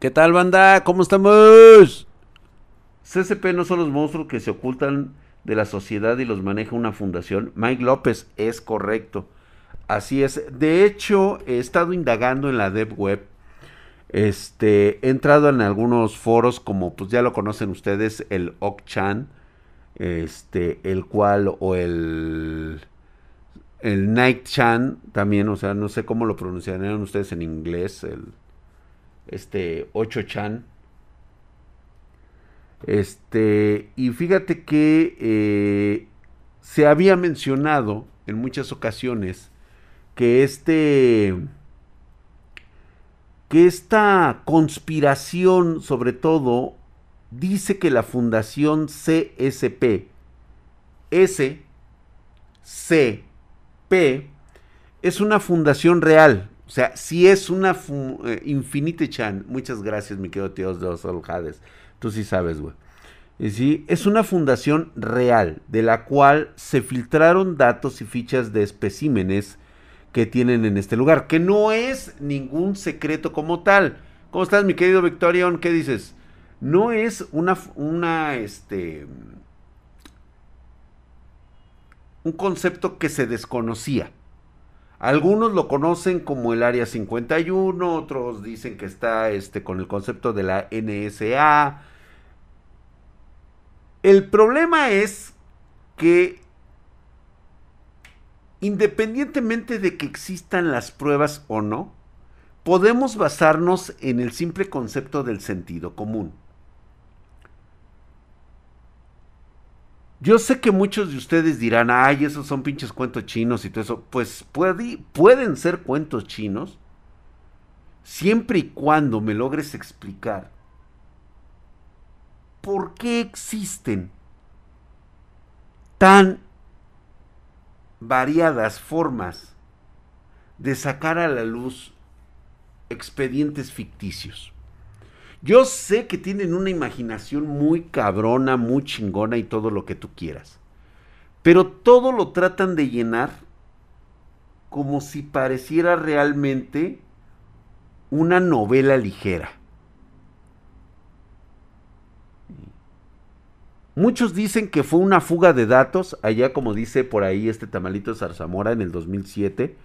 ¿Qué tal, banda? ¿Cómo estamos? CCP no son los monstruos que se ocultan de la sociedad y los maneja una fundación. Mike López es correcto. Así es. De hecho, he estado indagando en la Dev Web. Este, he entrado en algunos foros como pues ya lo conocen ustedes, el Okchan, este, el cual o el el Night Chan también, o sea, no sé cómo lo pronunciarían ustedes en inglés, el este 8 Chan. Este, y fíjate que eh, se había mencionado en muchas ocasiones que este que esta conspiración sobre todo dice que la fundación CSP S C P es una fundación real, o sea, si es una eh, Infinite Chan, muchas gracias, mi querido tío Hades. Tú sí sabes, güey. Sí, es una fundación real, de la cual se filtraron datos y fichas de especímenes que tienen en este lugar, que no es ningún secreto como tal. ¿Cómo estás, mi querido Victorion? ¿Qué dices? No es una, una, este, un concepto que se desconocía. Algunos lo conocen como el Área 51, otros dicen que está este, con el concepto de la NSA. El problema es que independientemente de que existan las pruebas o no, podemos basarnos en el simple concepto del sentido común. Yo sé que muchos de ustedes dirán, ay, esos son pinches cuentos chinos y todo eso. Pues pueden ser cuentos chinos siempre y cuando me logres explicar por qué existen tan variadas formas de sacar a la luz expedientes ficticios. Yo sé que tienen una imaginación muy cabrona, muy chingona y todo lo que tú quieras. Pero todo lo tratan de llenar como si pareciera realmente una novela ligera. Muchos dicen que fue una fuga de datos, allá como dice por ahí este tamalito Zarzamora en el 2007,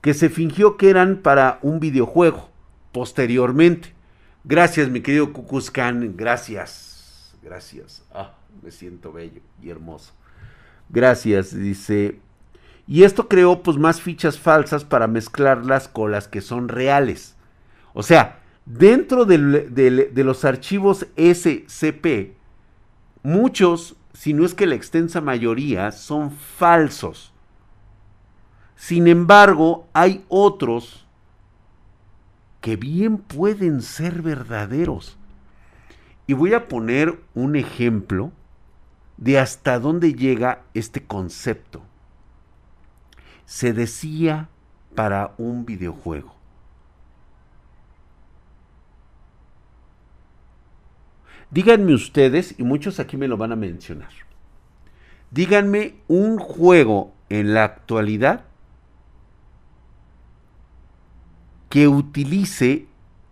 que se fingió que eran para un videojuego posteriormente. Gracias, mi querido Cucuzcán. Gracias. Gracias. Ah, me siento bello y hermoso. Gracias, dice. Y esto creó pues más fichas falsas para mezclarlas con las que son reales. O sea, dentro de los archivos SCP, muchos, si no es que la extensa mayoría, son falsos. Sin embargo, hay otros que bien pueden ser verdaderos. Y voy a poner un ejemplo de hasta dónde llega este concepto. Se decía para un videojuego. Díganme ustedes, y muchos aquí me lo van a mencionar, díganme un juego en la actualidad que utilice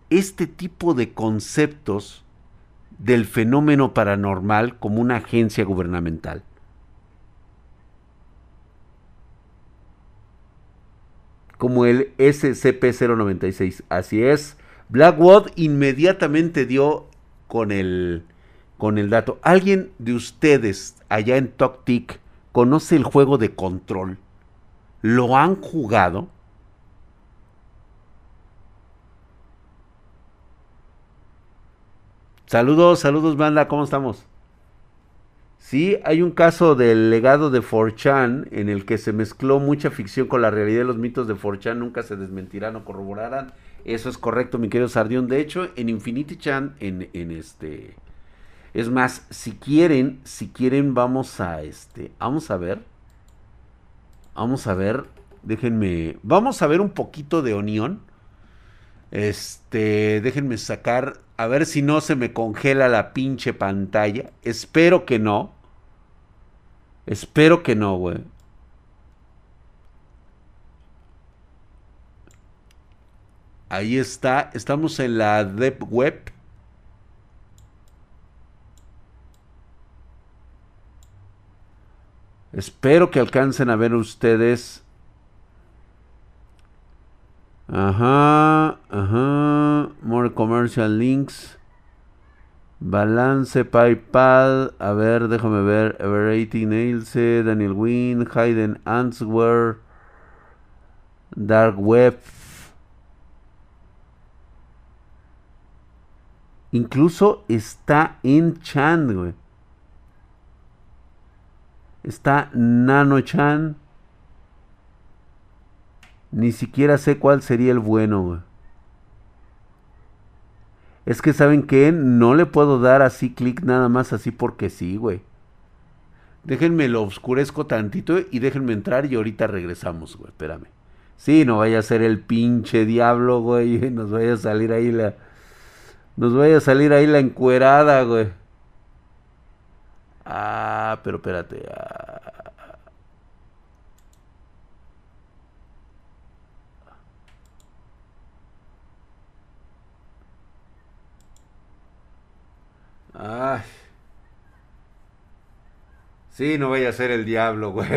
este tipo de conceptos del fenómeno paranormal como una agencia gubernamental. Como el SCP-096. Así es. Blackwood inmediatamente dio con el, con el dato. ¿Alguien de ustedes allá en TokTik conoce el juego de control? ¿Lo han jugado? Saludos, saludos, banda, ¿cómo estamos? Sí, hay un caso del legado de Forchan en el que se mezcló mucha ficción con la realidad. Los mitos de Forchan nunca se desmentirán o corroborarán. Eso es correcto, mi querido Sardión. De hecho, en Infinity Chan, en, en este. Es más, si quieren, si quieren, vamos a este. Vamos a ver. Vamos a ver. Déjenme. Vamos a ver un poquito de Onión. Este. Déjenme sacar a ver si no se me congela la pinche pantalla. Espero que no. Espero que no, güey. Ahí está. Estamos en la Deep Web. Espero que alcancen a ver ustedes. Ajá, ajá. More commercial links. Balance PayPal. A ver, déjame ver. Everrating Nailse, Daniel Wynn, Hayden Answer. Dark Web. Incluso está en Chan, güey. Está Nano-chan. Ni siquiera sé cuál sería el bueno, güey. Es que, ¿saben qué? No le puedo dar así clic nada más así porque sí, güey. Déjenme lo oscurezco tantito y déjenme entrar y ahorita regresamos, güey. Espérame. Sí, no vaya a ser el pinche diablo, güey. Nos vaya a salir ahí la... Nos vaya a salir ahí la encuerada, güey. Ah, pero espérate. Ah. Ay. Sí, no vaya a ser el diablo, güey.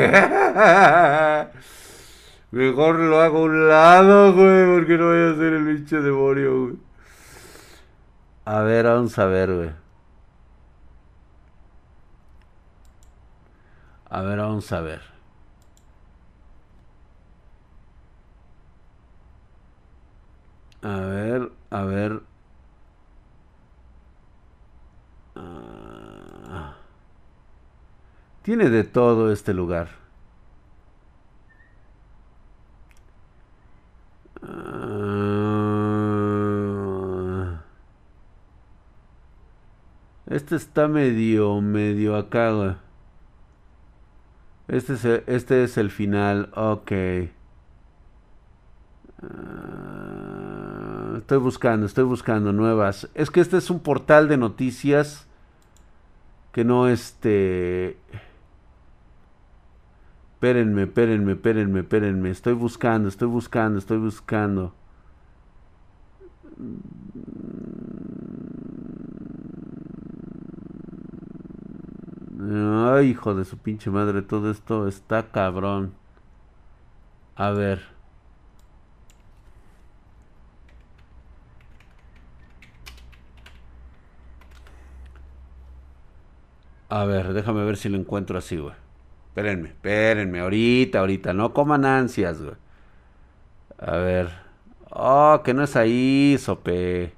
Mejor lo hago a un lado, güey, porque no vaya a ser el pinche demonio, güey. A ver, vamos a ver, güey. A ver, vamos a ver. A ver, a ver. Tiene de todo este lugar. Este está medio, medio acá. Este es el, este es el final. Ok. Estoy buscando, estoy buscando nuevas. Es que este es un portal de noticias que no este... Espérenme, espérenme, espérenme, espérenme. Estoy buscando, estoy buscando, estoy buscando. Ay, hijo de su pinche madre, todo esto está cabrón. A ver. A ver, déjame ver si lo encuentro así, güey. Espérenme, espérenme, ahorita, ahorita, no coman ansias, güey. A ver. Oh, que no es ahí, sope.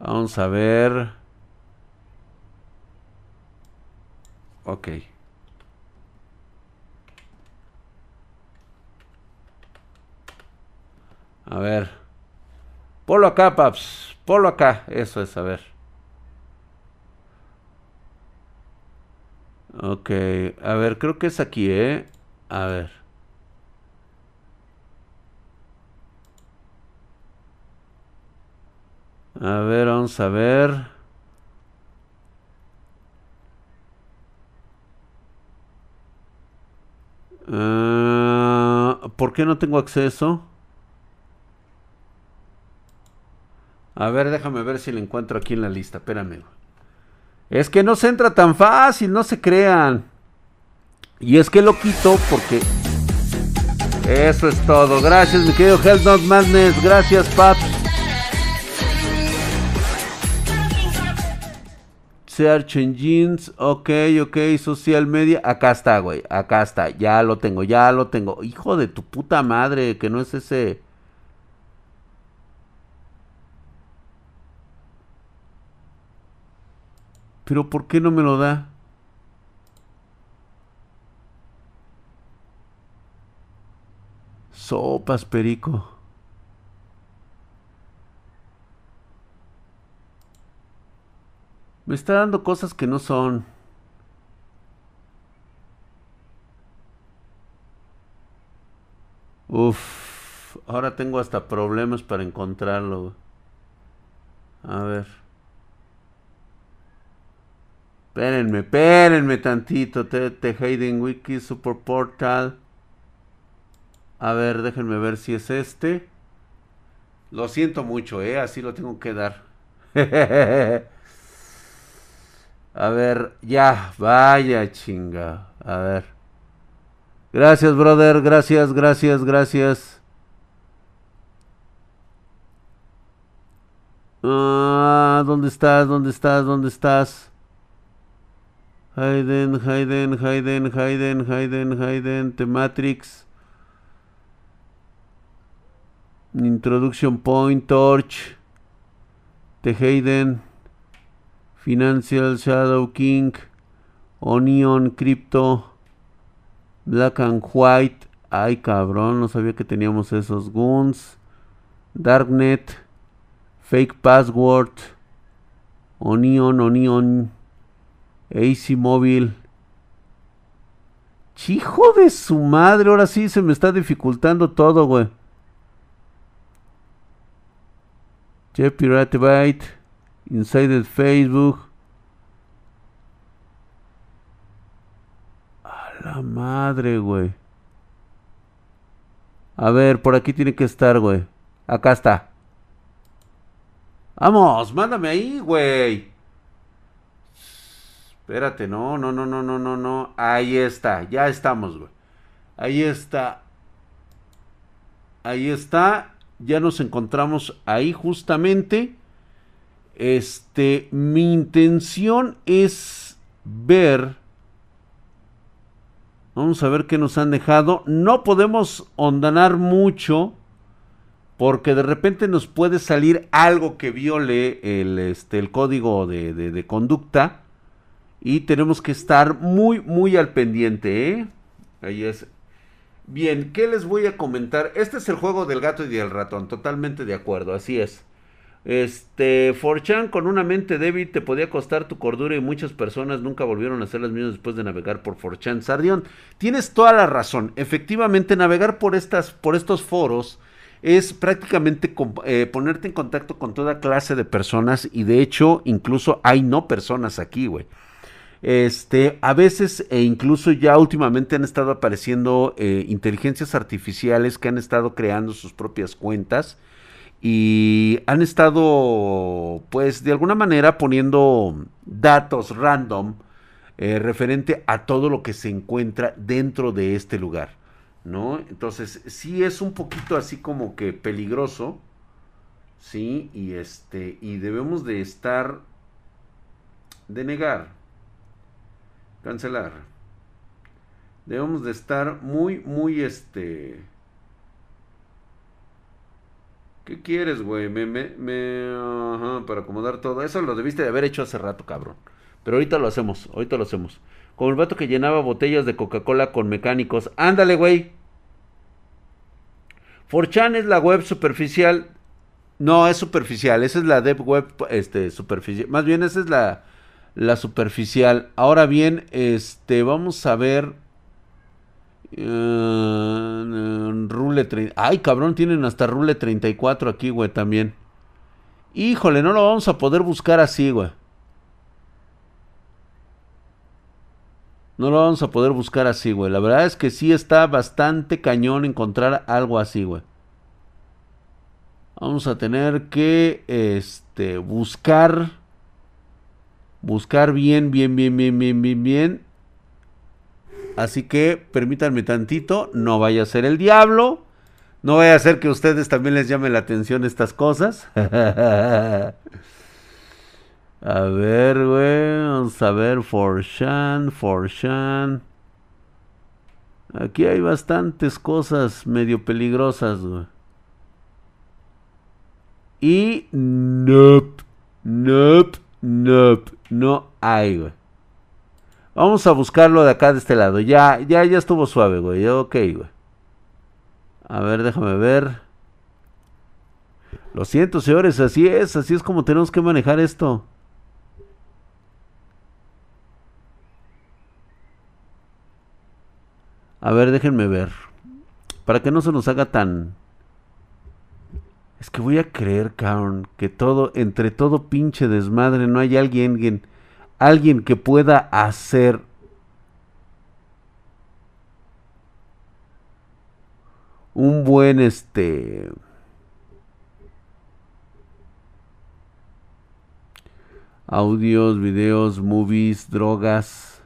Vamos a ver. Ok. A ver. Polo acá, paps. Polo acá. Eso es, a ver. Ok. A ver, creo que es aquí, ¿eh? A ver. A ver, vamos a ver. Ah, ¿Por qué no tengo acceso? A ver, déjame ver si lo encuentro aquí en la lista. Espérame. Es que no se entra tan fácil, no se crean. Y es que lo quito porque... Eso es todo. Gracias, mi querido Hell Not Madness. Gracias, Paps. Search Engines, ok, ok, social media, acá está, güey, acá está, ya lo tengo, ya lo tengo. Hijo de tu puta madre, que no es ese... Pero ¿por qué no me lo da? Sopas, perico. Me está dando cosas que no son. Uf, ahora tengo hasta problemas para encontrarlo. A ver. Espérenme, espérenme tantito. Te, Hayden Wiki, Super Portal. A ver, déjenme ver si es este. Lo siento mucho, ¿eh? Así lo tengo que dar. A ver, ya, vaya chinga. A ver. Gracias, brother. Gracias, gracias, gracias. Ah, ¿dónde estás? ¿Dónde estás? ¿Dónde estás? Hayden, Hayden, Hayden, Hayden, Hayden, Hayden, The Matrix. Introduction Point, Torch. The Hayden. Financial Shadow King. Onion, Crypto. Black and White. Ay, cabrón, no sabía que teníamos esos. Guns. Darknet. Fake Password. Onion, Onion. AC Móvil. Hijo de su madre, ahora sí se me está dificultando todo, güey. Jeff Pirate Byte. Inside Facebook. A la madre, güey. A ver, por aquí tiene que estar, güey. Acá está. Vamos, mándame ahí, güey. Espérate, no, no, no, no, no, no, no. Ahí está, ya estamos, güey. Ahí está. Ahí está. Ya nos encontramos ahí justamente. Este, mi intención es ver. Vamos a ver qué nos han dejado. No podemos ondanar mucho porque de repente nos puede salir algo que viole el, este, el código de, de, conducta y tenemos que estar muy, muy al pendiente. ¿eh? Ahí es. Bien, ¿qué les voy a comentar? Este es el juego del gato y del ratón, totalmente de acuerdo, así es. Este, Forchan con una mente débil te podía costar tu cordura y muchas personas nunca volvieron a ser las mismas después de navegar por Forchan. Sardión, tienes toda la razón. Efectivamente, navegar por estas, por estos foros es prácticamente eh, ponerte en contacto con toda clase de personas y de hecho incluso hay no personas aquí, güey. Este, a veces e incluso ya últimamente han estado apareciendo eh, inteligencias artificiales que han estado creando sus propias cuentas y han estado, pues, de alguna manera poniendo datos random eh, referente a todo lo que se encuentra dentro de este lugar. ¿no? Entonces, sí es un poquito así como que peligroso, ¿sí? Y este, y debemos de estar, de negar, cancelar. Debemos de estar muy, muy, este... ¿Qué quieres, güey? Me, me, me, ajá, para acomodar todo. Eso lo debiste de haber hecho hace rato, cabrón. Pero ahorita lo hacemos, ahorita lo hacemos. Como el vato que llenaba botellas de Coca-Cola con mecánicos. Ándale, güey. Forchan es la web superficial. No, es superficial. Esa es la dev web este, superficial. Más bien, esa es la, la superficial. Ahora bien, este, vamos a ver. Uh, rule 30. Ay, cabrón, tienen hasta Rule 34 aquí, güey, también. Híjole, no lo vamos a poder buscar así, güey. No lo vamos a poder buscar así, güey. La verdad es que sí está bastante cañón encontrar algo así, güey. Vamos a tener que este buscar buscar bien, bien, bien, bien, bien, bien, bien. Así que permítanme tantito, no vaya a ser el diablo. No vaya a ser que a ustedes también les llame la atención estas cosas. A ver, güey. Vamos a ver. For Shan, For Shan. Aquí hay bastantes cosas medio peligrosas, güey. Y nope, nope, nope, no hay, güey. Vamos a buscarlo de acá de este lado. Ya, ya, ya estuvo suave, güey. Ok, güey. A ver, déjame ver. Lo siento, señores, así es, así es como tenemos que manejar esto. A ver, déjenme ver. Para que no se nos haga tan... Es que voy a creer, cabrón, que todo, entre todo pinche desmadre, no hay alguien, alguien, alguien que pueda hacer un buen este audios, videos, movies, drogas,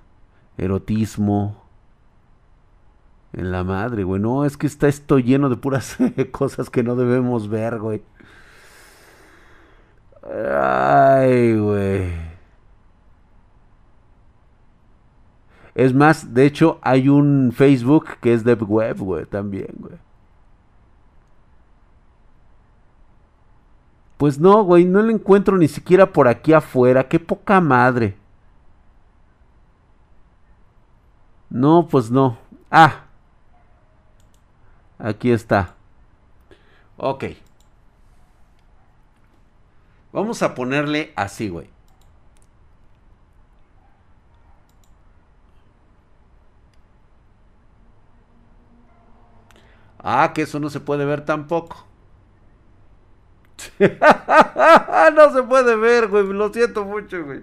erotismo. En la madre, güey. No, es que está esto lleno de puras cosas que no debemos ver, güey. Ay, güey. Es más, de hecho, hay un Facebook que es DevWeb, güey, también, güey. Pues no, güey, no lo encuentro ni siquiera por aquí afuera. Qué poca madre. No, pues no. Ah. Aquí está. Ok. Vamos a ponerle así, güey. Ah, que eso no se puede ver tampoco. no se puede ver, güey. Lo siento mucho, güey.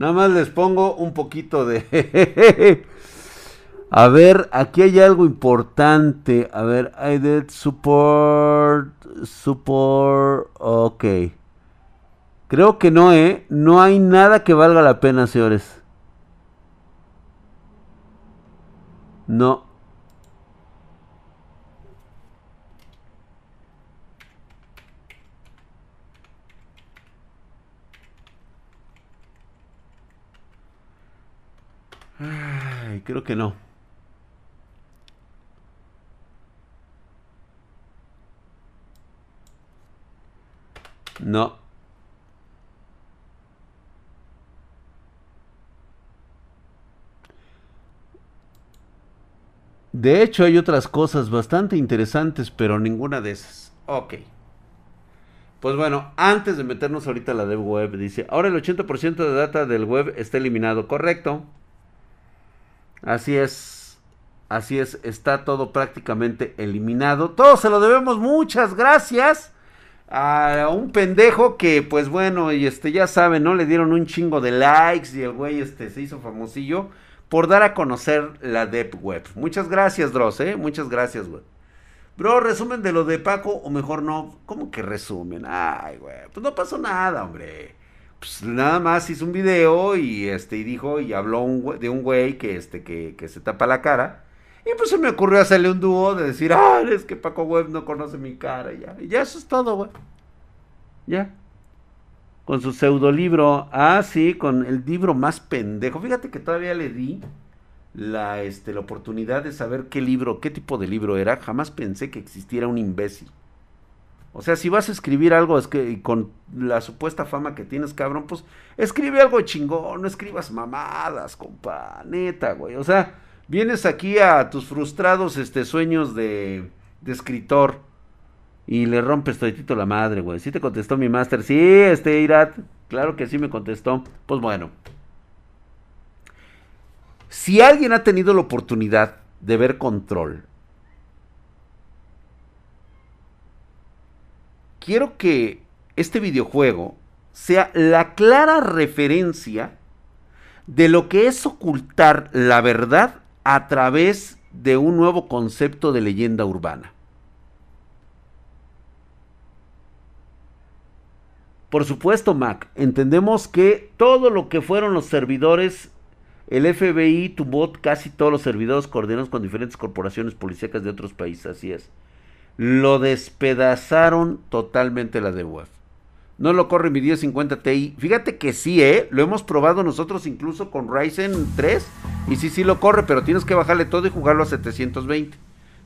Nada más les pongo un poquito de... A ver, aquí hay algo importante. A ver, I did support, support, ok. Creo que no, ¿eh? No hay nada que valga la pena, señores. No. Creo que no. No. De hecho, hay otras cosas bastante interesantes, pero ninguna de esas. Ok. Pues bueno, antes de meternos ahorita a la dev web, dice, ahora el 80% de data del web está eliminado. Correcto. Así es. Así es, está todo prácticamente eliminado. Todo se lo debemos, muchas gracias a un pendejo que, pues bueno, y este, ya saben, ¿no? Le dieron un chingo de likes y el güey este, se hizo famosillo por dar a conocer la Deep Web. Muchas gracias, Dross, ¿eh? Muchas gracias, güey. Bro, resumen de lo de Paco, o mejor no. ¿Cómo que resumen? Ay, güey, pues no pasó nada, hombre. Pues nada más hizo un video y este y dijo y habló de un güey que este que, que se tapa la cara y pues se me ocurrió hacerle un dúo de decir, ah, es que Paco Web no conoce mi cara. Ya, y ya eso es todo, güey. Ya. Con su pseudolibro. Ah, sí, con el libro más pendejo. Fíjate que todavía le di la, este, la oportunidad de saber qué libro, qué tipo de libro era. Jamás pensé que existiera un imbécil. O sea, si vas a escribir algo es que con la supuesta fama que tienes, cabrón, pues escribe algo chingón, no escribas mamadas, compa, neta, güey. O sea, vienes aquí a tus frustrados este, sueños de, de escritor y le rompes toditito la madre, güey. Sí te contestó mi máster. Sí, este Irat, claro que sí me contestó. Pues bueno. Si alguien ha tenido la oportunidad de ver control, quiero que este videojuego sea la clara referencia de lo que es ocultar la verdad a través de un nuevo concepto de leyenda urbana. Por supuesto, Mac, entendemos que todo lo que fueron los servidores, el FBI tuvo casi todos los servidores coordinados con diferentes corporaciones policíacas de otros países, así es. Lo despedazaron totalmente la de. No lo corre mi 1050 Ti. Fíjate que sí, ¿eh? Lo hemos probado nosotros incluso con Ryzen 3. Y sí, sí lo corre, pero tienes que bajarle todo y jugarlo a 720.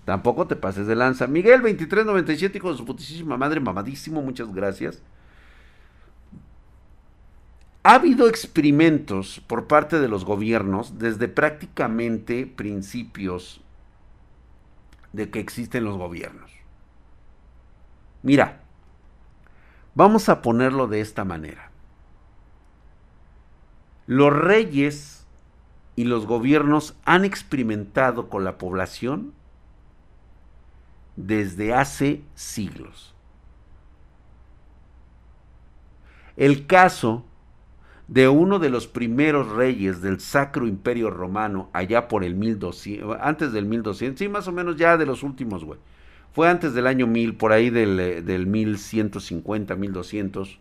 Tampoco te pases de lanza. Miguel 2397, hijo de su putísima madre, mamadísimo, muchas gracias. Ha habido experimentos por parte de los gobiernos desde prácticamente principios de que existen los gobiernos. Mira, Vamos a ponerlo de esta manera. Los reyes y los gobiernos han experimentado con la población desde hace siglos. El caso de uno de los primeros reyes del Sacro Imperio Romano, allá por el 1200, antes del 1200, sí, más o menos ya de los últimos, güey. Fue antes del año 1000, por ahí del, eh, del 1150, 1200.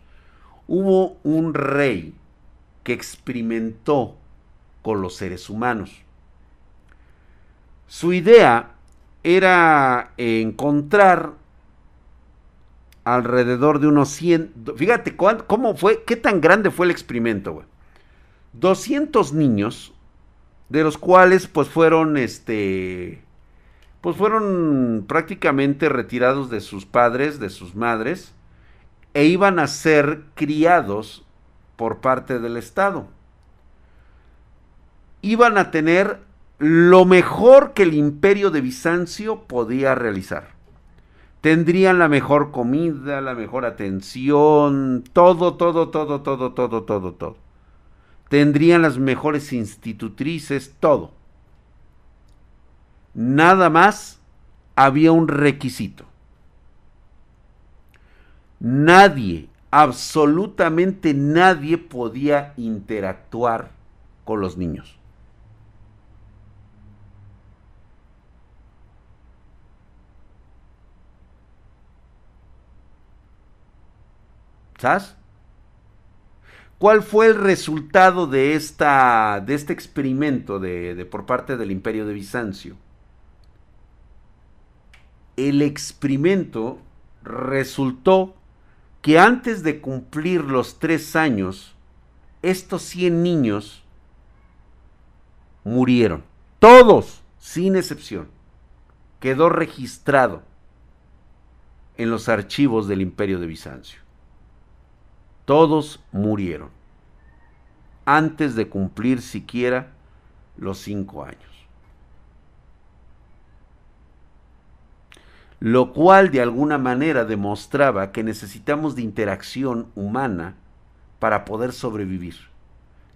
Hubo un rey que experimentó con los seres humanos. Su idea era encontrar alrededor de unos 100, fíjate cómo fue, qué tan grande fue el experimento, güey. 200 niños, de los cuales pues fueron, este, pues fueron prácticamente retirados de sus padres, de sus madres, e iban a ser criados por parte del Estado. Iban a tener lo mejor que el imperio de Bizancio podía realizar. Tendrían la mejor comida, la mejor atención, todo, todo, todo, todo, todo, todo, todo. Tendrían las mejores institutrices, todo. Nada más había un requisito. Nadie, absolutamente nadie podía interactuar con los niños. ¿Sabes? ¿Cuál fue el resultado de, esta, de este experimento de, por parte del imperio de Bizancio? El experimento resultó que antes de cumplir los tres años, estos 100 niños murieron. Todos, sin excepción. Quedó registrado en los archivos del imperio de Bizancio. Todos murieron antes de cumplir siquiera los cinco años. Lo cual de alguna manera demostraba que necesitamos de interacción humana para poder sobrevivir.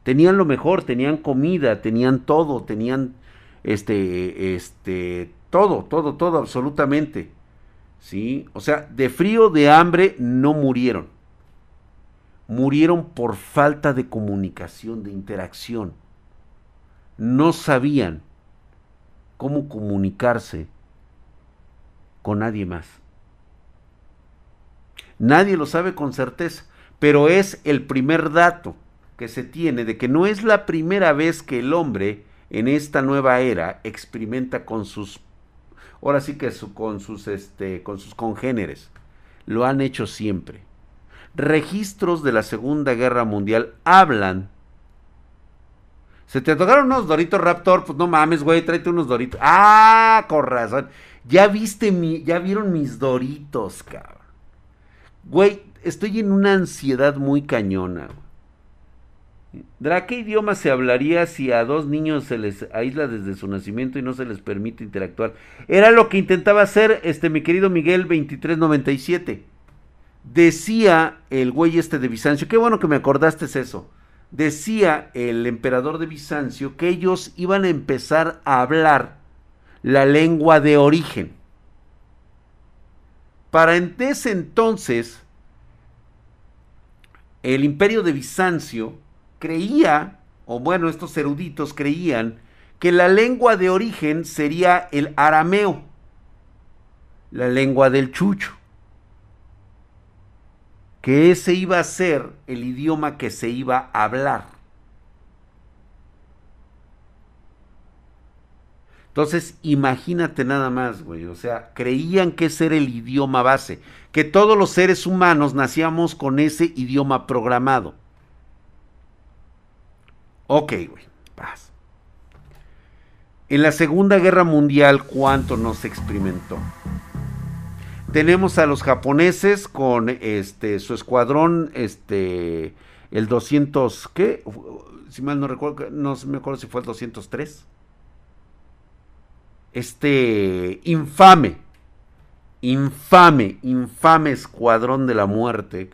Tenían lo mejor, tenían comida, tenían todo, tenían este, este, todo, todo, todo, absolutamente. ¿Sí? O sea, de frío, de hambre, no murieron murieron por falta de comunicación, de interacción. No sabían cómo comunicarse con nadie más. Nadie lo sabe con certeza, pero es el primer dato que se tiene de que no es la primera vez que el hombre en esta nueva era experimenta con sus ahora sí que con sus este con sus congéneres. Lo han hecho siempre registros de la Segunda Guerra Mundial hablan. Se te tocaron unos Doritos Raptor, pues no mames, güey, tráete unos Doritos. Ah, con razón. Ya viste mi, ya vieron mis Doritos, cabrón. Güey, estoy en una ansiedad muy cañona. ¿De qué idioma se hablaría si a dos niños se les aísla desde su nacimiento y no se les permite interactuar? Era lo que intentaba hacer este mi querido Miguel 2397. Decía el güey este de Bizancio, qué bueno que me acordaste eso. Decía el emperador de Bizancio que ellos iban a empezar a hablar la lengua de origen. Para ese entonces, el imperio de Bizancio creía, o bueno, estos eruditos creían, que la lengua de origen sería el arameo, la lengua del chucho que ese iba a ser el idioma que se iba a hablar. Entonces, imagínate nada más, güey. O sea, creían que ese era el idioma base, que todos los seres humanos nacíamos con ese idioma programado. Ok, güey, paz. En la Segunda Guerra Mundial, ¿cuánto nos experimentó? Tenemos a los japoneses con este su escuadrón, este el 200, ¿qué? Si mal no recuerdo, no me acuerdo si fue el 203. Este infame, infame, infame escuadrón de la muerte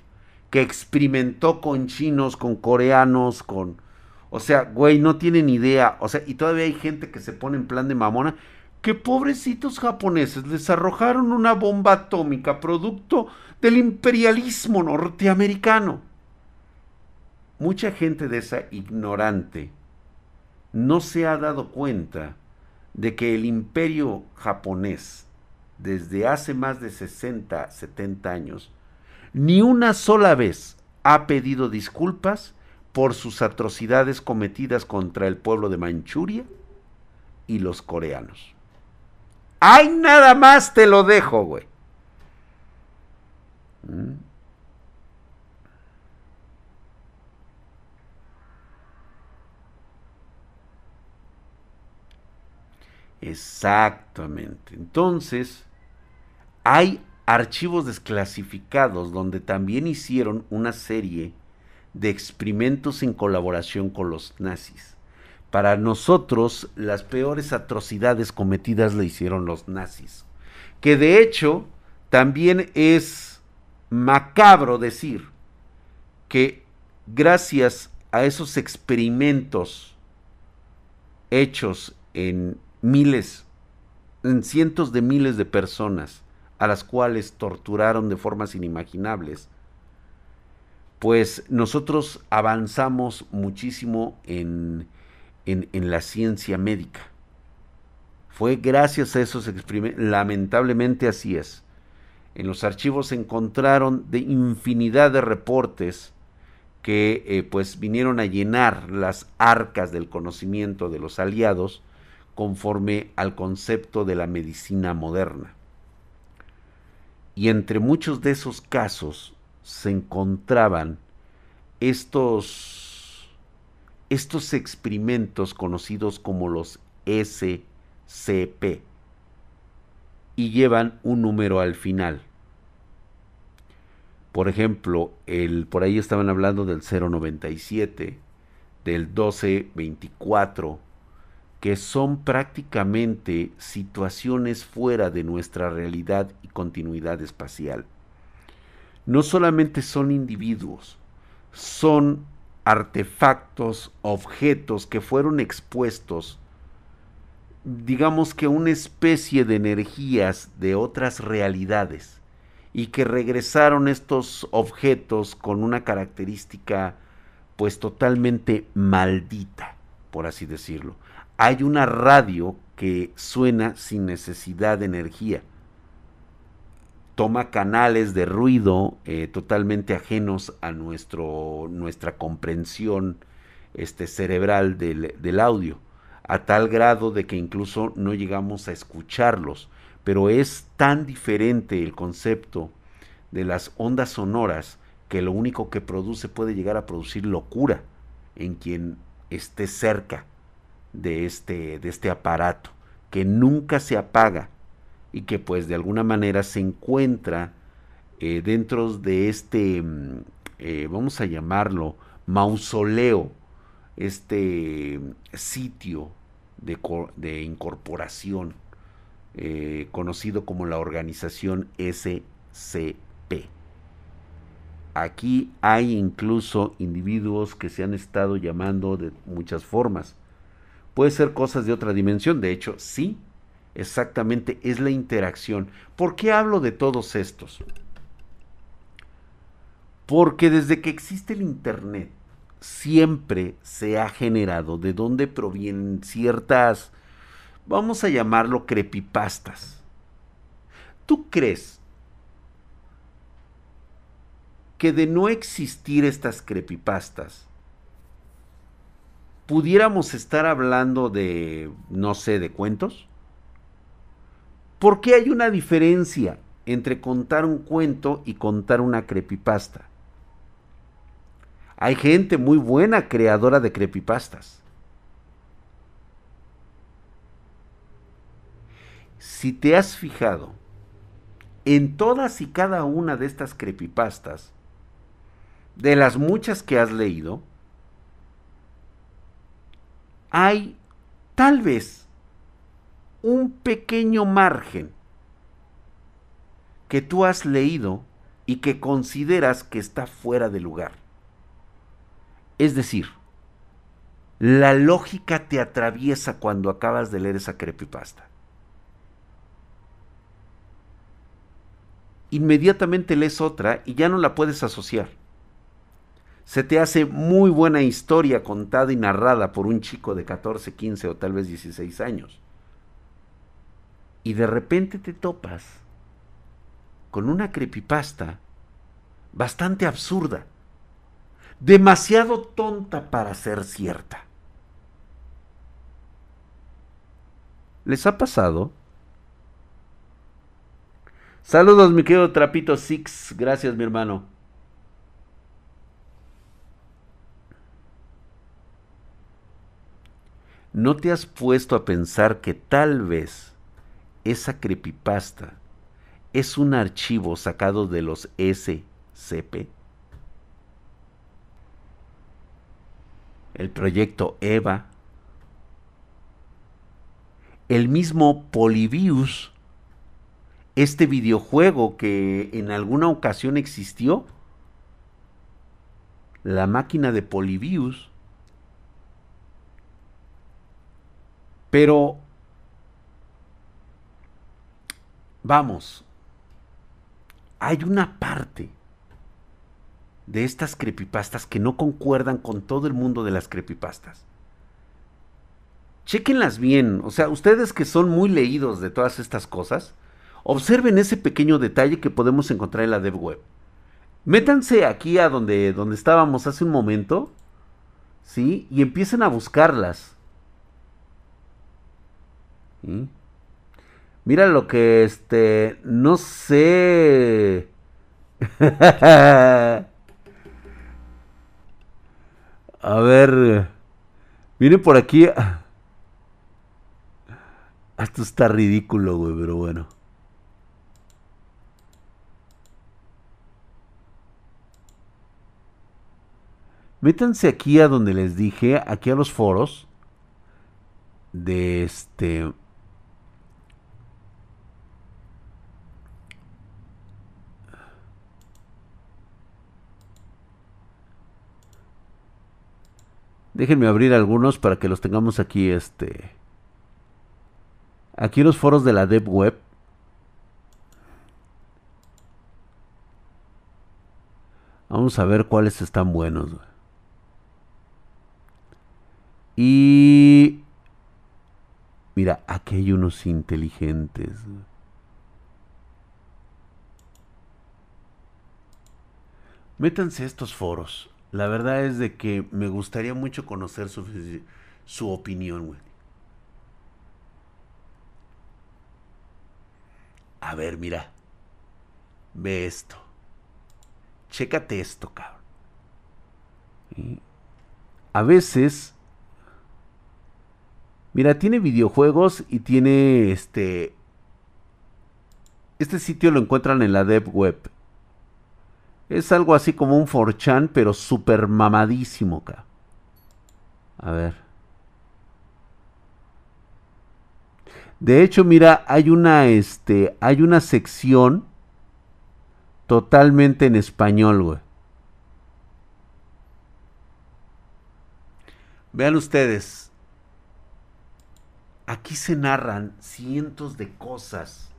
que experimentó con chinos, con coreanos, con... O sea, güey, no tienen idea. O sea, y todavía hay gente que se pone en plan de mamona que pobrecitos japoneses les arrojaron una bomba atómica producto del imperialismo norteamericano. mucha gente de esa ignorante no se ha dado cuenta de que el imperio japonés, desde hace más de 60, 70 años, ni una sola vez ha pedido disculpas por sus atrocidades cometidas contra el pueblo de Manchuria y los coreanos. ¡Ay, nada más te lo dejo, güey! ¿Mm? Exactamente. Entonces, hay archivos desclasificados donde también hicieron una serie de experimentos en colaboración con los nazis. Para nosotros, las peores atrocidades cometidas le hicieron los nazis. Que de hecho, también es macabro decir que gracias a esos experimentos hechos en miles, en cientos de miles de personas a las cuales torturaron de formas inimaginables, pues nosotros avanzamos muchísimo en, en, la ciencia médica. Fue gracias a esos experimentos, lamentablemente así es. En los archivos se encontraron de infinidad de reportes que eh, pues vinieron a llenar las arcas del conocimiento de los aliados conforme al concepto de la medicina moderna. Y entre muchos de esos casos se encontraban estos, estos experimentos conocidos como los SCP y llevan un número al final. Por ejemplo, el, por ahí estaban hablando del 097, del 1224, que son prácticamente situaciones fuera de nuestra realidad y continuidad espacial. No solamente son individuos, son artefactos, objetos que fueron expuestos, digamos que una especie de energías de otras realidades, y que regresaron estos objetos con una característica pues totalmente maldita, por así decirlo hay una radio que suena sin necesidad de energía. Toma canales de ruido eh, totalmente ajenos a nuestro, nuestra comprensión este, cerebral del, del audio, a tal grado de que incluso no llegamos a escucharlos. Pero es tan diferente el concepto de las ondas sonoras que lo único que produce puede llegar a producir locura en quien esté cerca de este, de este aparato, que nunca se apaga y que pues de alguna manera se encuentra eh, dentro de este, mm, eh, vamos a llamarlo, mausoleo, este sitio de, de incorporación eh, conocido como la organización SCP. Aquí hay incluso individuos que se han estado llamando de muchas formas. Puede ser cosas de otra dimensión, de hecho, sí, exactamente es la interacción. ¿Por qué hablo de todos estos? Porque desde que existe el Internet, siempre se ha generado de dónde provienen ciertas, vamos a llamarlo creepypastas. ¿Tú crees que de no existir estas creepypastas, pudiéramos estar hablando de, no sé, de cuentos? ¿Por qué hay una diferencia entre contar un cuento y contar una creepypasta? Hay gente muy buena creadora de creepypastas. Si te has fijado, en todas y cada una de estas creepypastas, de las muchas que has leído, hay tal vez un pequeño margen que tú has leído y que consideras que está fuera de lugar. Es decir, la lógica te atraviesa cuando acabas de leer esa creepypasta. Inmediatamente lees otra y ya no la puedes asociar. Se te hace muy buena historia contada y narrada por un chico de 14, 15 o tal vez 16 años. Y de repente te topas con una creepypasta bastante absurda, demasiado tonta para ser cierta. ¿Les ha pasado? Saludos, mi querido Trapito Six. Gracias, mi hermano. ¿No te has puesto a pensar que tal vez esa creepypasta es un archivo sacado de los SCP? El proyecto EVA. El mismo Polybius este videojuego que en alguna ocasión existió, la máquina de Polybius. Pero, vamos, hay una parte de estas creepypastas que no concuerdan con todo el mundo de las creepypastas. Chequenlas bien, o sea, ustedes que son muy leídos de todas estas cosas, Observen ese pequeño detalle que podemos encontrar en la dev web. Métanse aquí a donde, donde estábamos hace un momento, ¿sí? Y empiecen a buscarlas. Mira lo que, este, no sé. a ver, miren por aquí. Esto está ridículo, güey, pero bueno. Métanse aquí a donde les dije, aquí a los foros de este... Déjenme abrir algunos para que los tengamos aquí, este... Aquí los foros de la Dev Web. Vamos a ver cuáles están buenos. Y mira, aquí hay unos inteligentes. Métanse a estos foros. La verdad es de que me gustaría mucho conocer su, su opinión, güey. A ver, mira. Ve esto. Chécate esto, cabrón. A veces Mira, tiene videojuegos y tiene este... Este sitio lo encuentran en la Dev Web. Es algo así como un 4chan, pero súper mamadísimo acá. A ver. De hecho, mira, hay una, este, hay una sección totalmente en español, güey. Vean ustedes. Aquí se narran cientos de cosas,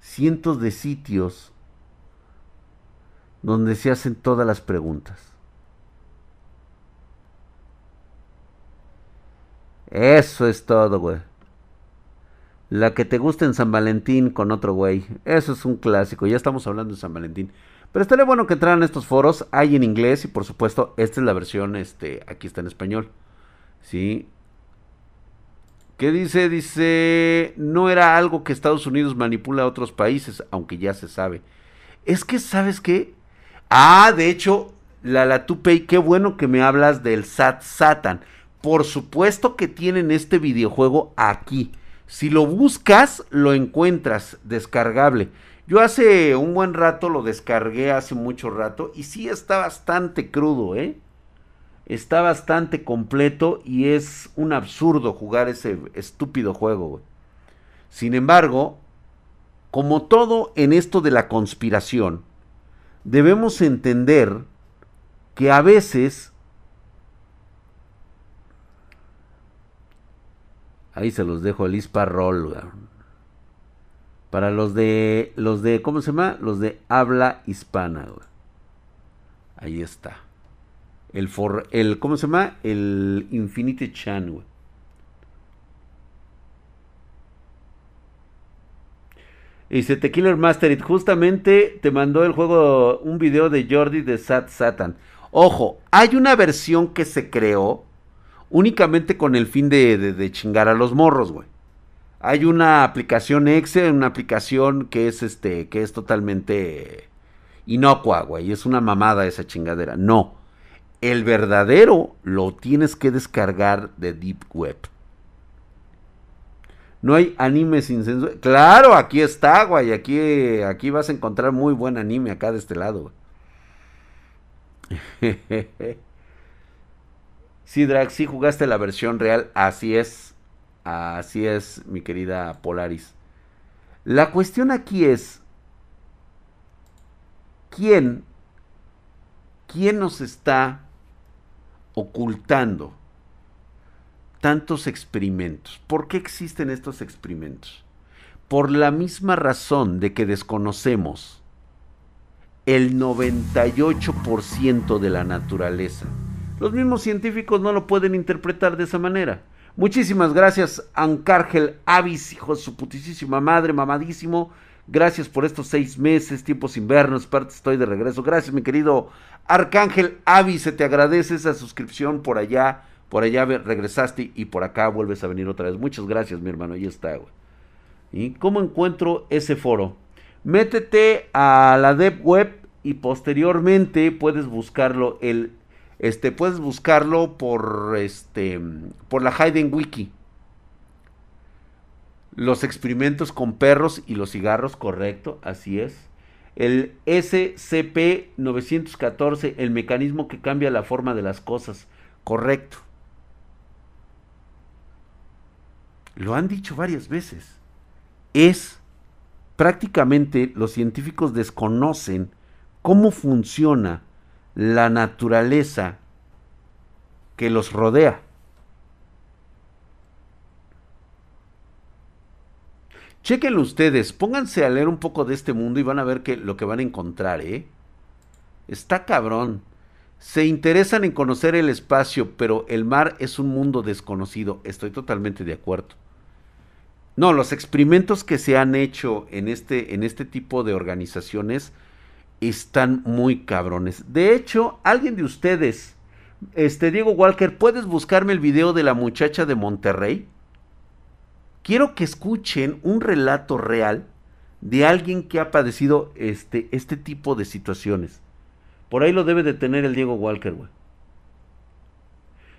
cientos de sitios donde se hacen todas las preguntas. Eso es todo, güey. La que te gusta en San Valentín con otro güey. Eso es un clásico. Ya estamos hablando de San Valentín. Pero estaría bueno que entraran estos foros. Hay en inglés y por supuesto esta es la versión, este, aquí está en español. Sí, ¿Qué dice? Dice, no era algo que Estados Unidos manipula a otros países, aunque ya se sabe. Es que, ¿sabes qué? Ah, de hecho, la Latupei, qué bueno que me hablas del Sat Satan. Por supuesto que tienen este videojuego aquí. Si lo buscas, lo encuentras descargable. Yo hace un buen rato lo descargué, hace mucho rato, y sí está bastante crudo, ¿eh? está bastante completo y es un absurdo jugar ese estúpido juego. Sin embargo, como todo en esto de la conspiración, debemos entender que a veces ahí se los dejo el Isparrol para los de los de ¿cómo se llama? los de habla hispana Ahí está. El, for, el ¿cómo se llama? El Infinity Chan, güey. Dice The Killer Mastered, justamente te mandó el juego un video de Jordi de Sat Satan. Ojo, hay una versión que se creó únicamente con el fin de, de chingar a los morros, güey. Hay una aplicación Excel, una aplicación que es este, que es totalmente inocua, güey. Es una mamada esa chingadera. No. El verdadero lo tienes que descargar de Deep Web. No hay anime sin censura. Claro, aquí está, güey. Aquí, aquí vas a encontrar muy buen anime acá de este lado. sí, Drag, sí jugaste la versión real. Así es. Así es, mi querida Polaris. La cuestión aquí es. ¿Quién? ¿Quién nos está ocultando? Tantos experimentos. ¿Por qué existen estos experimentos? Por la misma razón de que desconocemos el 98% de la naturaleza. Los mismos científicos no lo pueden interpretar de esa manera. Muchísimas gracias, Ancárgel Avis, hijo de su putísima madre, mamadísimo. Gracias por estos seis meses, tiempos invernos, parte estoy de regreso. Gracias, mi querido Arcángel Avis, se te agradece esa suscripción por allá por allá regresaste y por acá vuelves a venir otra vez. Muchas gracias, mi hermano. Ahí está, güey. ¿Y cómo encuentro ese foro? Métete a la Dev Web y posteriormente puedes buscarlo el este puedes buscarlo por este por la Hayden Wiki. Los experimentos con perros y los cigarros, correcto, así es. El SCP-914, el mecanismo que cambia la forma de las cosas, correcto. Lo han dicho varias veces, es prácticamente los científicos desconocen cómo funciona la naturaleza que los rodea. Chequenlo ustedes, pónganse a leer un poco de este mundo y van a ver que lo que van a encontrar, ¿eh? Está cabrón. Se interesan en conocer el espacio, pero el mar es un mundo desconocido. Estoy totalmente de acuerdo. No, los experimentos que se han hecho en este, en este tipo de organizaciones están muy cabrones. De hecho, alguien de ustedes, este Diego Walker, ¿puedes buscarme el video de la muchacha de Monterrey? Quiero que escuchen un relato real de alguien que ha padecido este, este tipo de situaciones. Por ahí lo debe de tener el Diego Walker, güey.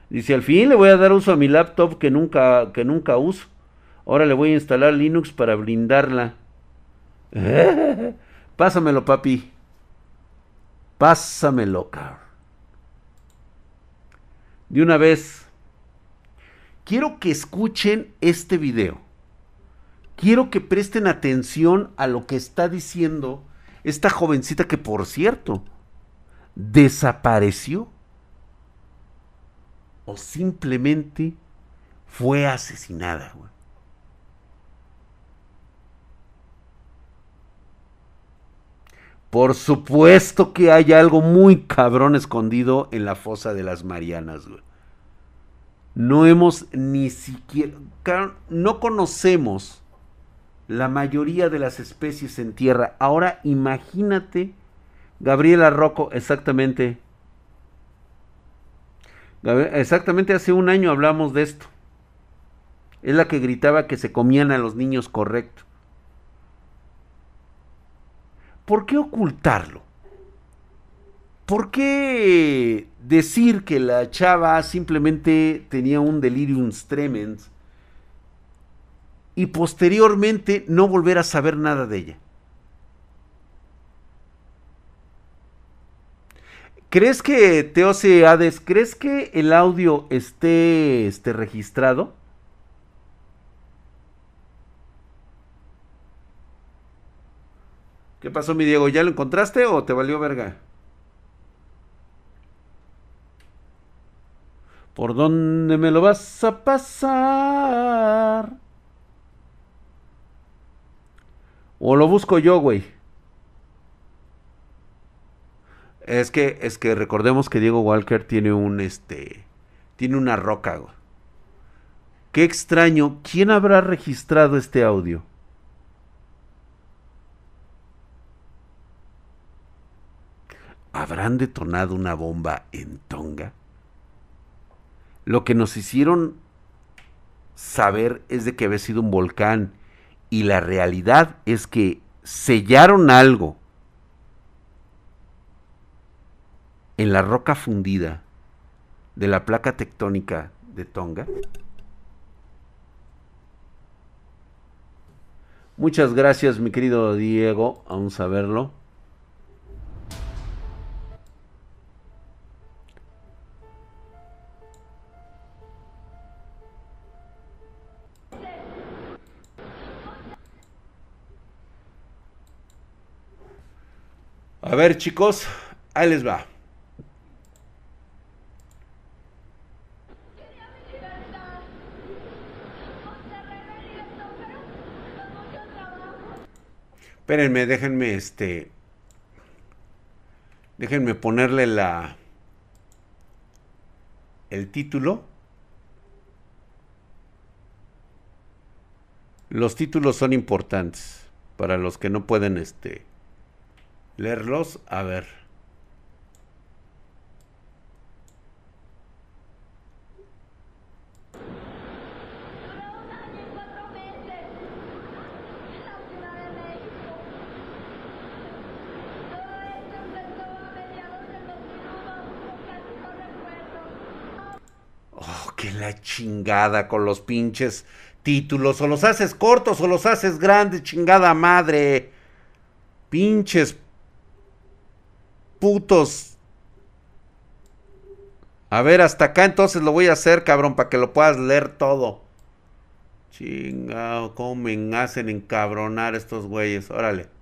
Dice, al fin le voy a dar uso a mi laptop que nunca, que nunca uso. Ahora le voy a instalar Linux para blindarla. Pásamelo, papi. Pásamelo, cabrón. De una vez. Quiero que escuchen este video. Quiero que presten atención a lo que está diciendo esta jovencita que, por cierto, desapareció. O simplemente fue asesinada, güey. Por supuesto que hay algo muy cabrón escondido en la fosa de las Marianas. No hemos ni siquiera, no conocemos la mayoría de las especies en tierra. Ahora imagínate, Gabriela Rocco, exactamente. Exactamente hace un año hablamos de esto. Es la que gritaba que se comían a los niños correcto. ¿Por qué ocultarlo? ¿Por qué decir que la chava simplemente tenía un delirium tremens y posteriormente no volver a saber nada de ella? ¿Crees que Teose Hades, crees que el audio esté, esté registrado? ¿Qué pasó, mi Diego? ¿Ya lo encontraste o te valió verga? ¿Por dónde me lo vas a pasar? ¿O lo busco yo, güey? Es que, es que recordemos que Diego Walker tiene un este. Tiene una roca, Qué extraño. ¿Quién habrá registrado este audio? ¿Habrán detonado una bomba en Tonga? Lo que nos hicieron saber es de que había sido un volcán y la realidad es que sellaron algo en la roca fundida de la placa tectónica de Tonga. Muchas gracias, mi querido Diego. Vamos a verlo. A ver, chicos, ahí les va. Espérenme, déjenme este. Déjenme ponerle la. El título. Los títulos son importantes para los que no pueden este leerlos. A ver. Oh, que la chingada con los pinches títulos. O los haces cortos o los haces grandes, chingada madre. Pinches putos. A ver, hasta acá entonces lo voy a hacer, cabrón, para que lo puedas leer todo. Chingado, cómo me hacen encabronar estos güeyes. Órale.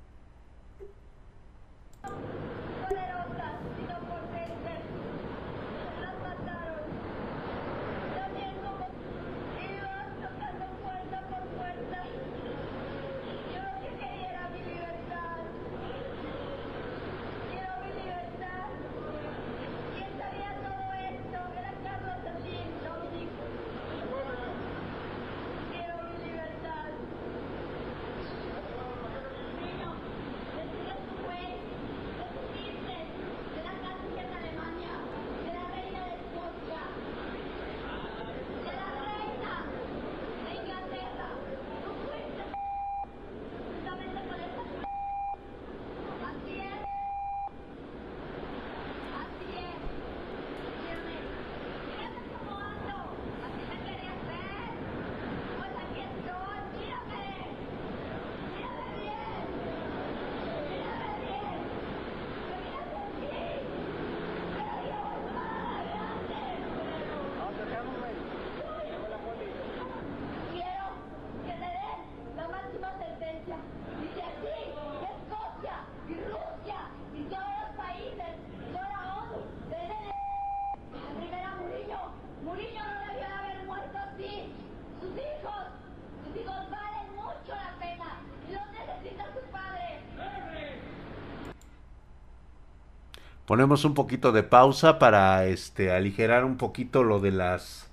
Ponemos un poquito de pausa para este aligerar un poquito lo de las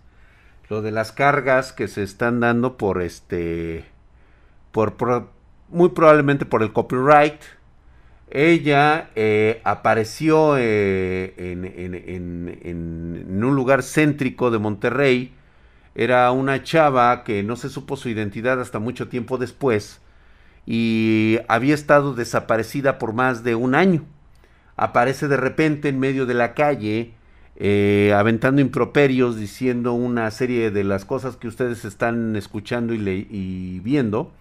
lo de las cargas que se están dando por este por, muy probablemente por el copyright. Ella eh, apareció eh, en, un lugar céntrico de Monterrey. Era una chava que no se supo su identidad hasta mucho tiempo después y había estado desaparecida por más de un año aparece de repente en medio de la calle, eh, aventando improperios, diciendo una serie de las cosas que ustedes están escuchando y, viendo.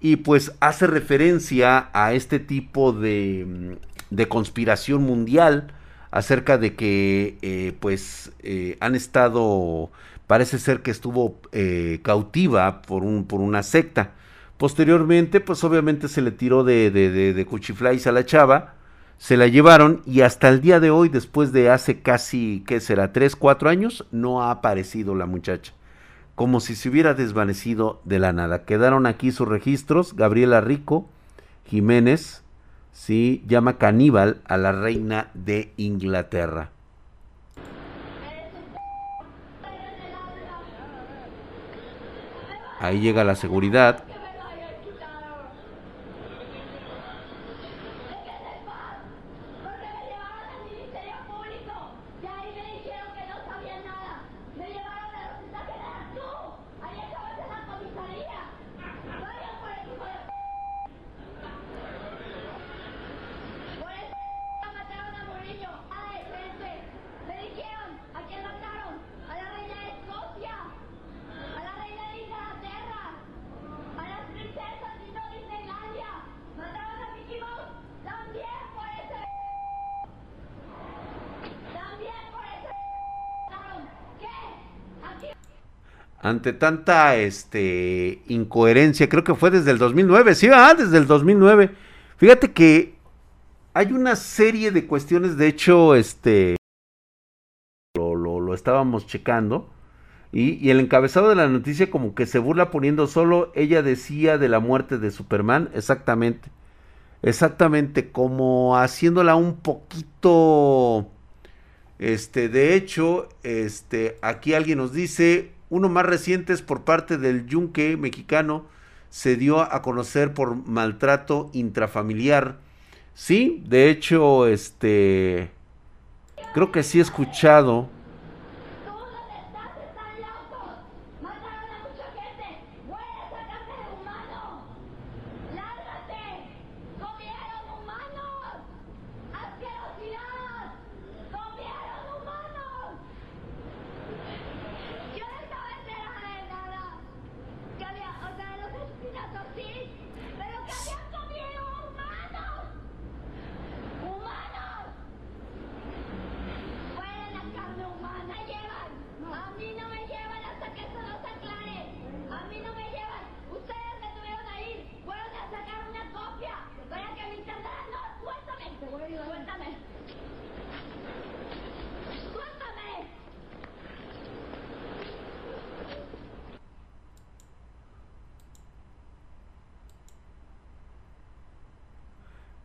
Y pues hace referencia a este tipo de, de conspiración mundial acerca de que eh, pues eh, han estado, parece ser que estuvo cautiva por, un, por una secta. Posteriormente, pues obviamente se le tiró de, de, de, de cuchiflais a la chava se la llevaron y hasta el día de hoy, después de hace casi, ¿qué será? ¿Tres, cuatro años? No ha aparecido la muchacha. Como si se hubiera desvanecido de la nada. Quedaron aquí sus registros. Gabriela Rico, Jiménez, ¿sí? llama caníbal a la reina de Inglaterra. Ahí llega la seguridad. Ante tanta este, incoherencia, creo que fue desde el 2009, sí, ah, desde el 2009. Fíjate que hay una serie de cuestiones, de hecho, este, lo, lo, estábamos checando, y, y, el encabezado de la noticia como que se burla poniendo solo, ella decía de la muerte de Superman, exactamente, exactamente, como haciéndola un poquito... Este, de hecho, este, aquí alguien nos dice, uno más reciente es por parte del yunque mexicano, se dio a conocer por maltrato intrafamiliar. Sí, de hecho, este, creo que sí he escuchado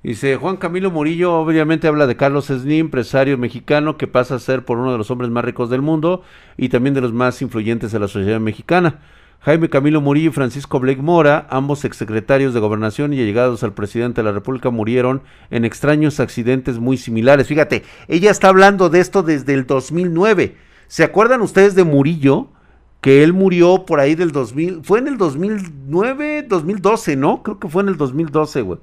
Dice Juan Camilo Murillo, obviamente habla de Carlos Slim, empresario mexicano que pasa a ser por uno de los hombres más ricos del mundo y también de los más influyentes de la sociedad mexicana. Jaime Camilo Murillo y Francisco Blake Mora, ambos exsecretarios de gobernación y allegados al presidente de la República, murieron en extraños accidentes muy similares. Fíjate, ella está hablando de esto desde el 2009. ¿Se acuerdan ustedes de Murillo? Que él murió por ahí del 2000, fue en el 2009, 2012, ¿no? Creo que fue en el 2012, güey.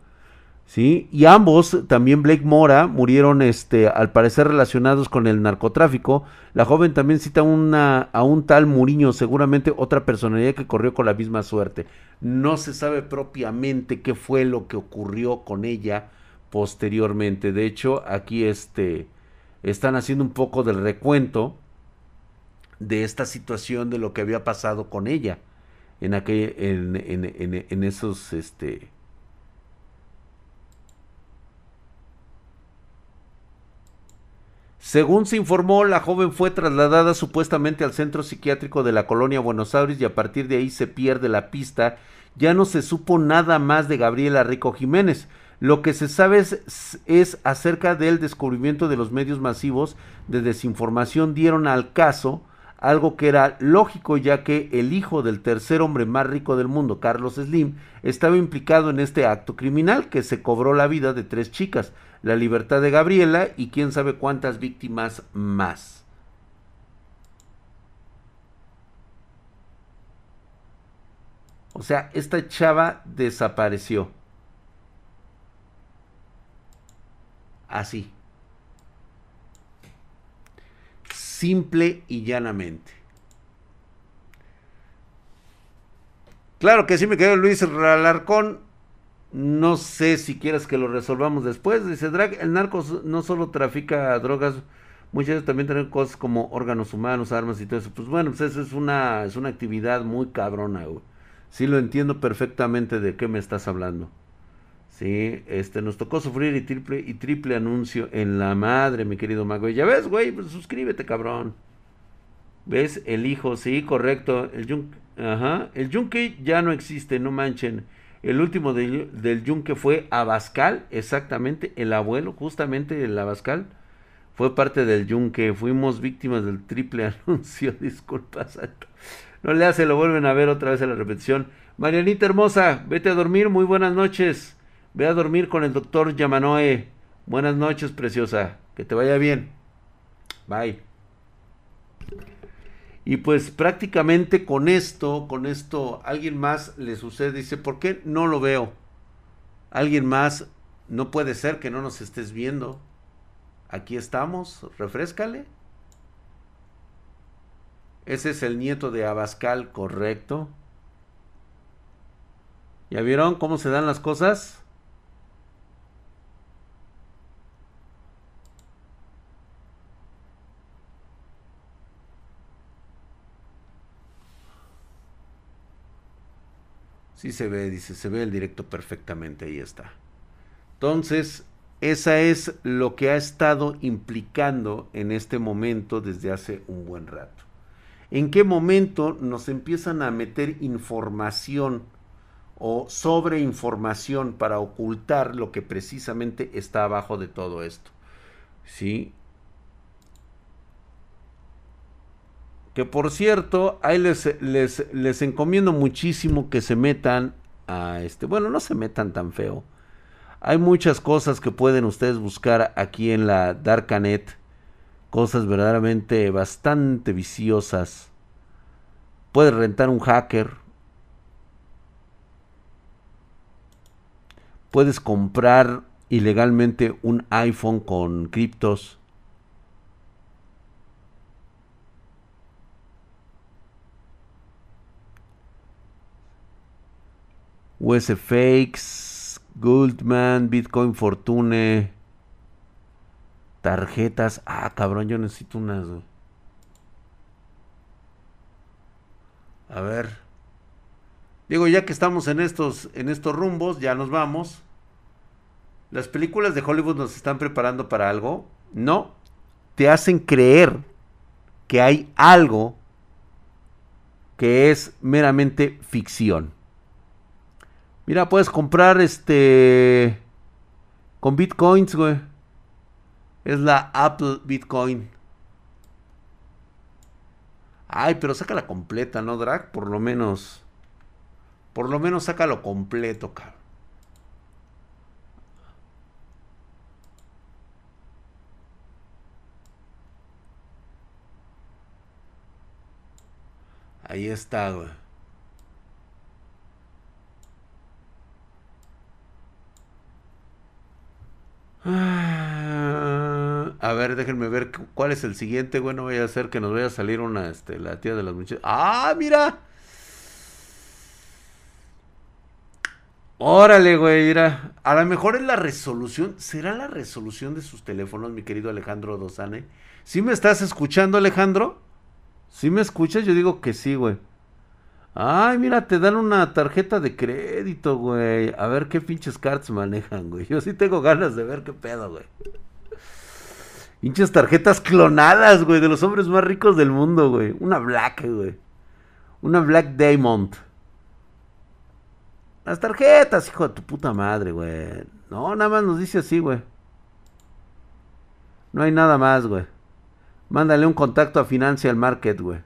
¿Sí? Y ambos, también Blake Mora, murieron este, al parecer relacionados con el narcotráfico. La joven también cita una, a un tal Muriño, seguramente otra personalidad que corrió con la misma suerte. No se sabe propiamente qué fue lo que ocurrió con ella posteriormente. De hecho, aquí este, están haciendo un poco del recuento de esta situación de lo que había pasado con ella en aquel, en, en, en esos este, Según se informó, la joven fue trasladada supuestamente al centro psiquiátrico de la colonia Buenos Aires y a partir de ahí se pierde la pista. Ya no se supo nada más de Gabriela Rico Jiménez. Lo que se sabe es, es, acerca del descubrimiento de los medios masivos de desinformación dieron al caso algo que era lógico ya que el hijo del tercer hombre más rico del mundo, Carlos Slim, estaba implicado en este acto criminal que se cobró la vida de tres chicas la libertad de Gabriela y quién sabe cuántas víctimas más. O sea, esta chava desapareció. Así. Simple y llanamente. Claro que sí me quedó Luis Ralarcón no sé si quieres que lo resolvamos después. Dice Drag, el narco no solo trafica drogas, muchas veces también tiene cosas como órganos humanos, armas y todo eso. Pues bueno, pues eso es una, es una actividad muy cabrona, güey. Sí lo entiendo perfectamente de qué me estás hablando. Sí, este, nos tocó sufrir y triple, y triple anuncio en la madre, mi querido mago. ya ves, güey, pues suscríbete, cabrón. ¿Ves? El hijo, sí, correcto. El yunque, ajá. El yunque ya no existe, no manchen. El último del Yunque fue Abascal, exactamente, el abuelo, justamente el Abascal, fue parte del Yunque. Fuimos víctimas del triple anuncio, disculpas. No le hace, lo vuelven a ver otra vez en la repetición. Marianita hermosa, vete a dormir, muy buenas noches. Ve a dormir con el doctor Yamanoe. Buenas noches, preciosa. Que te vaya bien. Bye. Y pues prácticamente con esto, con esto, alguien más le sucede, dice, ¿por qué no lo veo? Alguien más, no puede ser que no nos estés viendo. Aquí estamos, refrescale. Ese es el nieto de Abascal, correcto. ¿Ya vieron cómo se dan las cosas? Sí se ve, dice, se ve el directo perfectamente, ahí está. Entonces, esa es lo que ha estado implicando en este momento desde hace un buen rato. ¿En qué momento nos empiezan a meter información o sobreinformación para ocultar lo que precisamente está abajo de todo esto? ¿Sí? Que por cierto, ahí les, les, encomiendo muchísimo que se metan a este. Bueno, no se metan tan feo. Hay muchas cosas que pueden ustedes buscar aquí en la Darkanet. Cosas verdaderamente bastante viciosas. Puedes rentar un hacker. Puedes comprar ilegalmente un iPhone con criptos. US Fakes, Goldman, Bitcoin Fortune, tarjetas. Ah, cabrón, yo necesito unas. A ver. Digo, ya que estamos en estos, en estos rumbos, ya nos vamos. Las películas de Hollywood nos están preparando para algo. No. Te hacen creer que hay algo que es meramente ficción. Mira, puedes comprar este con bitcoins, güey. Es la Apple Bitcoin. Ay, pero sácala completa, ¿no, Drag? Por lo menos. Por lo menos sácalo completo, cabrón. Ahí está, güey. Ah, a ver, déjenme ver cuál es el siguiente. Bueno, voy a hacer que nos vaya a salir una, este, la tía de las muchachas. ¡Ah, mira! Órale, güey, mira. A lo mejor es la resolución. ¿Será la resolución de sus teléfonos, mi querido Alejandro Dosane? ¿Sí me estás escuchando, Alejandro? ¿Sí me escuchas? Yo digo que sí, güey. Ay, mira, te dan una tarjeta de crédito, güey. A ver qué pinches cards manejan, güey. Yo sí tengo ganas de ver qué pedo, güey. Pinches tarjetas clonadas, güey, de los hombres más ricos del mundo, güey. Una Black, güey. Una Black Diamond. Las tarjetas, hijo de tu puta madre, güey. No, nada más nos dice así, güey. No hay nada más, güey. Mándale un contacto a Financial Market, güey.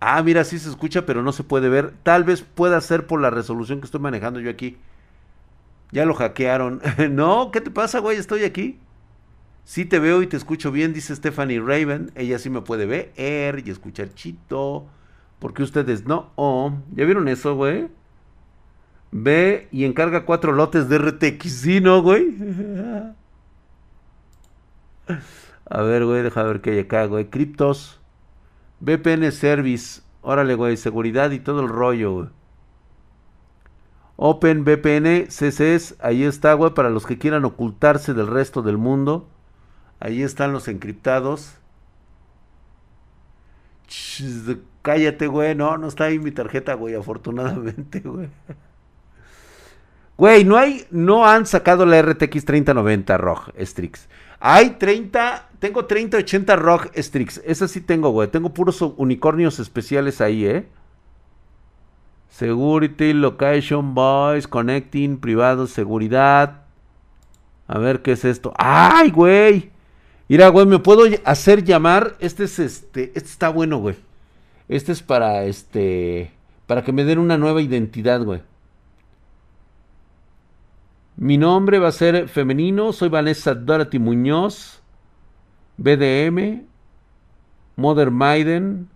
Ah, mira, sí se escucha, pero no se puede ver. Tal vez pueda ser por la resolución que estoy manejando yo aquí. Ya lo hackearon. no, ¿qué te pasa, güey? Estoy aquí. Sí te veo y te escucho bien, dice Stephanie Raven. Ella sí me puede ver y escuchar chito. Porque ustedes no. Oh, ¿ya vieron eso, güey? Ve y encarga cuatro lotes de RTX. Sí, ¿no, güey? A ver, güey, deja ver qué hay acá, güey. Criptos. VPN Service. Órale, güey, seguridad y todo el rollo, güey. Open VPN CCS, ahí está, güey, para los que quieran ocultarse del resto del mundo. Ahí están los encriptados. cállate, güey, no, no está ahí mi tarjeta, güey, afortunadamente, güey. Güey, no hay, no han sacado la RTX 3090 ROG Strix. Hay 30, tengo 3080 ROG Strix. Esa sí tengo, güey. Tengo puros unicornios especiales ahí, ¿eh? Security, location, voice, connecting, privado, seguridad. A ver qué es esto. ¡Ay, güey! Mira, güey, me puedo hacer llamar. Este es este. Este está bueno, güey. Este es para este. Para que me den una nueva identidad, güey. Mi nombre va a ser femenino. Soy Vanessa Dorothy Muñoz. BDM. Mother Maiden.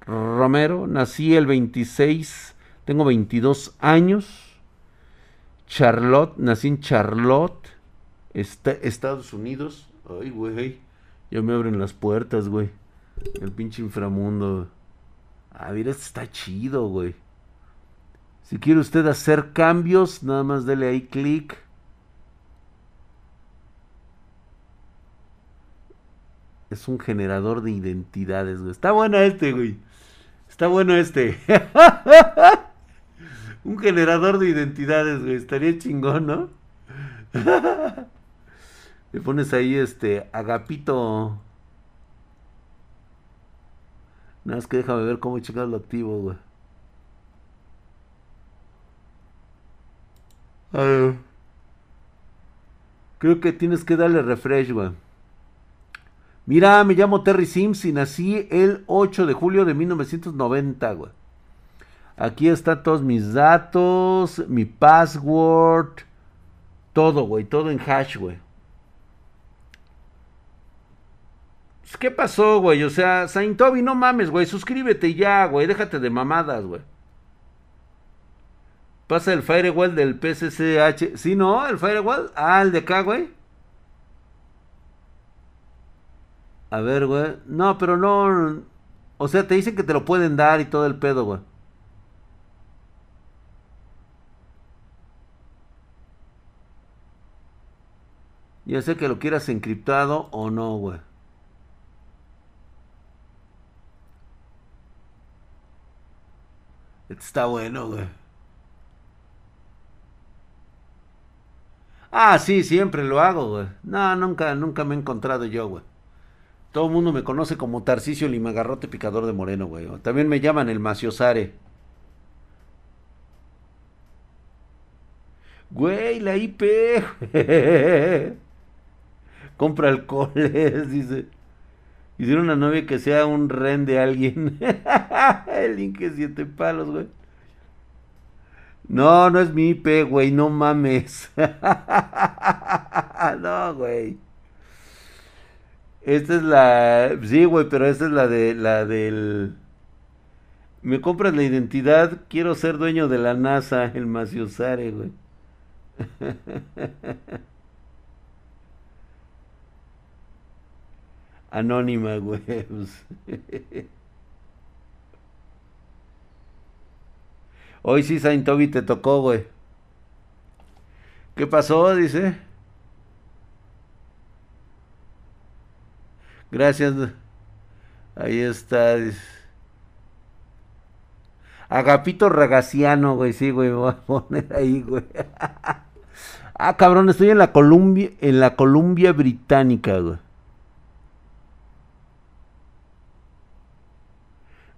Romero. Nací el 26. Tengo 22 años. Charlotte. Nací en Charlotte. Estados Unidos. Ay, güey. Ya me abren las puertas, güey. El pinche inframundo. Ah, mira, este está chido, güey. Si quiere usted hacer cambios, nada más dele ahí clic. Es un generador de identidades, güey. Está bueno este, güey. Está bueno este. un generador de identidades, güey. Estaría chingón, ¿no? Le pones ahí este Agapito. Nada más que déjame ver cómo checar lo activo, güey. Creo que tienes que darle refresh, güey. Mira, me llamo Terry Sims y nací el 8 de julio de 1990, güey. Aquí están todos mis datos, mi password, todo, güey, todo en hash, güey. Pues, ¿Qué pasó, güey? O sea, Saint Toby, no mames, güey. Suscríbete ya, güey. Déjate de mamadas, güey. Pasa el firewall del PCCH. ¿Sí, no? ¿El firewall? Ah, el de acá, güey. A ver, güey. No, pero no. O sea, te dicen que te lo pueden dar y todo el pedo, güey. Ya sé que lo quieras encriptado o no, güey. Está bueno, güey. Ah, sí, siempre lo hago, güey. No, nunca, nunca me he encontrado yo, güey. Todo el mundo me conoce como Tarcisio Limagarrote Picador de Moreno, güey. También me llaman el Maciosare. Güey, la IP. Compra alcoholes, dice. Hicieron una novia que sea un ren de alguien. el link es siete palos, güey. No, no es mi IP, güey, no mames. no, güey. Esta es la. Sí, güey, pero esta es la de la del. Me compras la identidad, quiero ser dueño de la NASA, el Maciosare, güey. Anónima, güey. Pues. Hoy sí, Saint Toby te tocó, güey. ¿Qué pasó? Dice. Gracias. Ahí está. Agapito Ragaciano, güey. Sí, güey. Me voy a poner ahí, güey. ah, cabrón, estoy en la Columbia, en la Columbia Británica, güey.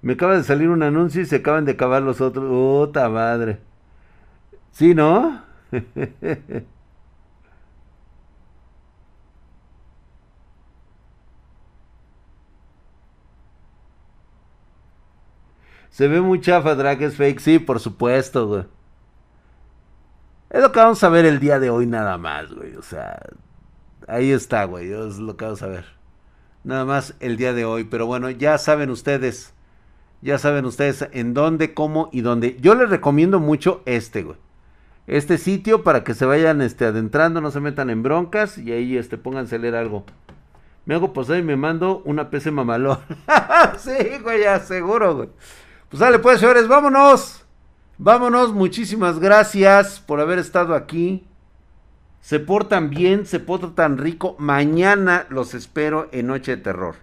Me acaba de salir un anuncio y se acaban de acabar los otros. ¡Puta madre! ¿Sí, no? Se ve muy chafa, Drag es fake. Sí, por supuesto, güey. Es lo que vamos a ver el día de hoy nada más, güey. O sea, ahí está, güey. Es lo que vamos a ver. Nada más el día de hoy. Pero bueno, ya saben ustedes. Ya saben ustedes en dónde, cómo y dónde. Yo les recomiendo mucho este, güey. Este sitio para que se vayan este, adentrando, no se metan en broncas y ahí este, pónganse a leer algo. Me hago posar y me mando una PC mamalón. sí, güey, ya seguro, güey. Pues dale, pues, señores, vámonos. Vámonos, muchísimas gracias por haber estado aquí. Se portan bien, se portan rico. Mañana los espero en Noche de Terror.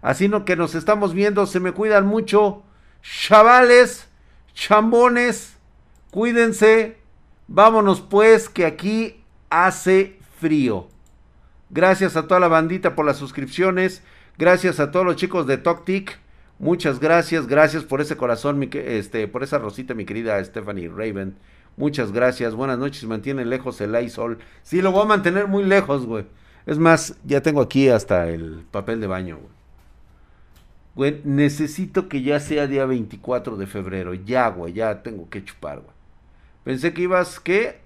Así no que nos estamos viendo, se me cuidan mucho. Chavales, chambones, cuídense. Vámonos pues, que aquí hace frío. Gracias a toda la bandita por las suscripciones. Gracias a todos los chicos de TokTik. Muchas gracias, gracias por ese corazón, mi, este, por esa rosita, mi querida Stephanie Raven. Muchas gracias, buenas noches, mantiene lejos el ISOL. Sí, lo voy a mantener muy lejos, güey. Es más, ya tengo aquí hasta el papel de baño, güey. Güey, necesito que ya sea día 24 de febrero. Ya, güey, ya tengo que chupar, güey. Pensé que ibas, ¿qué?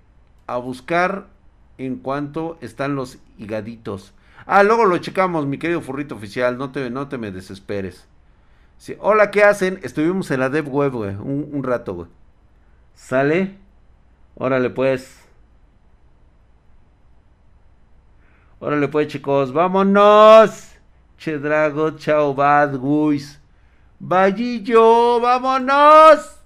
A buscar en cuanto están los higaditos. Ah, luego lo checamos, mi querido furrito oficial. No te, no te me desesperes. Hola, ¿qué hacen? Estuvimos en la Dev Web, güey, un, rato, güey. ¿Sale? Órale, pues. Órale, pues, chicos, vámonos. Che Drago, chao, bad guys. Vallillo, vámonos.